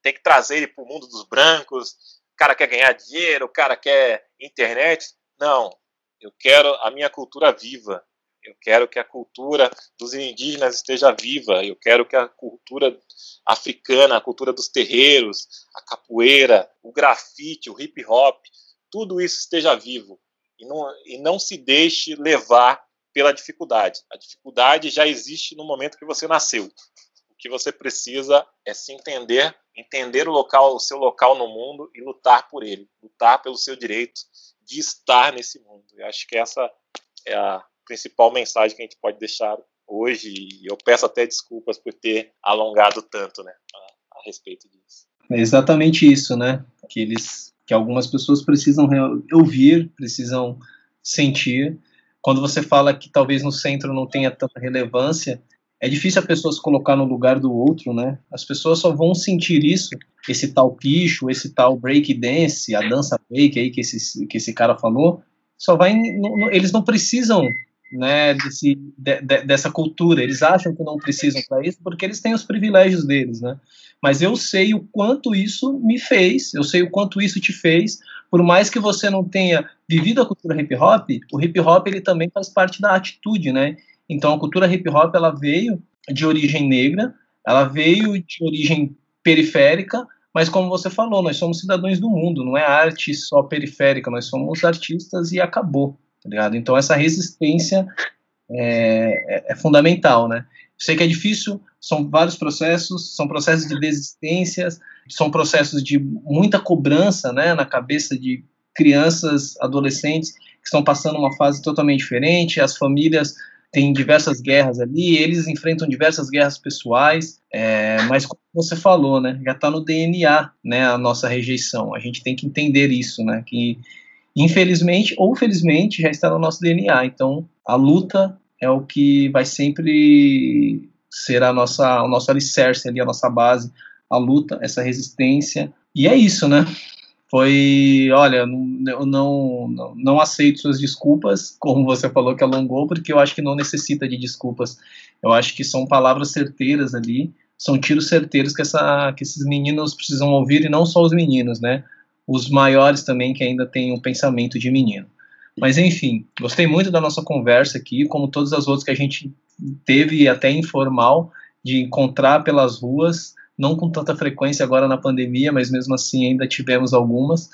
tem que trazer ele para o mundo dos brancos, cara quer ganhar dinheiro, o cara quer internet. Não, eu quero a minha cultura viva. Eu quero que a cultura dos indígenas esteja viva. Eu quero que a cultura africana, a cultura dos terreiros, a capoeira, o grafite, o hip hop, tudo isso esteja vivo e não, e não se deixe levar pela dificuldade. A dificuldade já existe no momento que você nasceu. Que você precisa é se entender, entender o local, o seu local no mundo e lutar por ele, lutar pelo seu direito de estar nesse mundo. Eu acho que essa é a principal mensagem que a gente pode deixar hoje e eu peço até desculpas por ter alongado tanto, né, a, a respeito disso. É exatamente isso, né? Que eles, que algumas pessoas precisam ouvir, precisam sentir. Quando você fala que talvez no centro não tenha tanta relevância, é difícil a pessoa se colocar no lugar do outro, né? As pessoas só vão sentir isso, esse tal picho, esse tal break dance, a dança break aí que esse, que esse cara falou, só vai, eles não precisam né, desse, de, de, dessa cultura. Eles acham que não precisam para isso porque eles têm os privilégios deles, né? Mas eu sei o quanto isso me fez, eu sei o quanto isso te fez. Por mais que você não tenha vivido a cultura hip hop, o hip hop ele também faz parte da atitude, né? Então a cultura hip hop ela veio de origem negra, ela veio de origem periférica, mas como você falou, nós somos cidadãos do mundo, não é arte só periférica, nós somos artistas e acabou tá ligado? Então essa resistência é, é, é fundamental, né? sei que é difícil, são vários processos, são processos de desistências, são processos de muita cobrança, né, na cabeça de crianças, adolescentes que estão passando uma fase totalmente diferente, as famílias têm diversas guerras ali, eles enfrentam diversas guerras pessoais, é, mas como você falou, né, já está no DNA, né, a nossa rejeição. A gente tem que entender isso, né, que infelizmente ou felizmente já está no nosso DNA. Então, a luta é o que vai sempre ser a nossa, o nosso alicerce ali, a nossa base, a luta, essa resistência. E é isso, né? Foi, olha, eu não, não, não aceito suas desculpas, como você falou que alongou, porque eu acho que não necessita de desculpas. Eu acho que são palavras certeiras ali, são tiros certeiros que, essa, que esses meninos precisam ouvir, e não só os meninos, né? os maiores também que ainda têm um pensamento de menino. Mas enfim, gostei muito da nossa conversa aqui, como todas as outras que a gente teve até informal de encontrar pelas ruas, não com tanta frequência agora na pandemia, mas mesmo assim ainda tivemos algumas.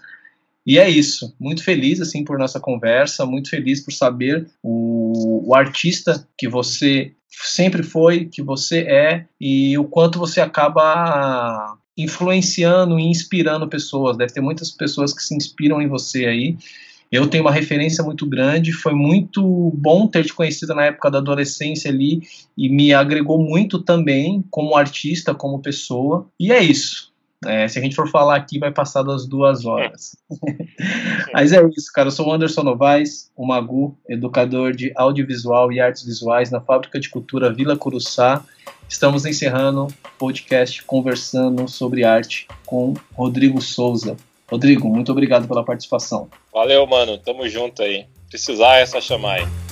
E é isso, muito feliz assim por nossa conversa, muito feliz por saber o, o artista que você sempre foi, que você é e o quanto você acaba influenciando e inspirando pessoas. Deve ter muitas pessoas que se inspiram em você aí. Eu tenho uma referência muito grande, foi muito bom ter te conhecido na época da adolescência ali e me agregou muito também como artista, como pessoa. E é isso. É, se a gente for falar aqui, vai passar das duas horas. [LAUGHS] [LAUGHS] Mas é isso, cara. Eu sou o Anderson Novaes, o Magu, educador de audiovisual e artes visuais na Fábrica de Cultura Vila Curuçá. Estamos encerrando o podcast conversando sobre arte com Rodrigo Souza. Rodrigo, muito obrigado pela participação. Valeu, mano. Tamo junto aí. Precisar essa chamar aí.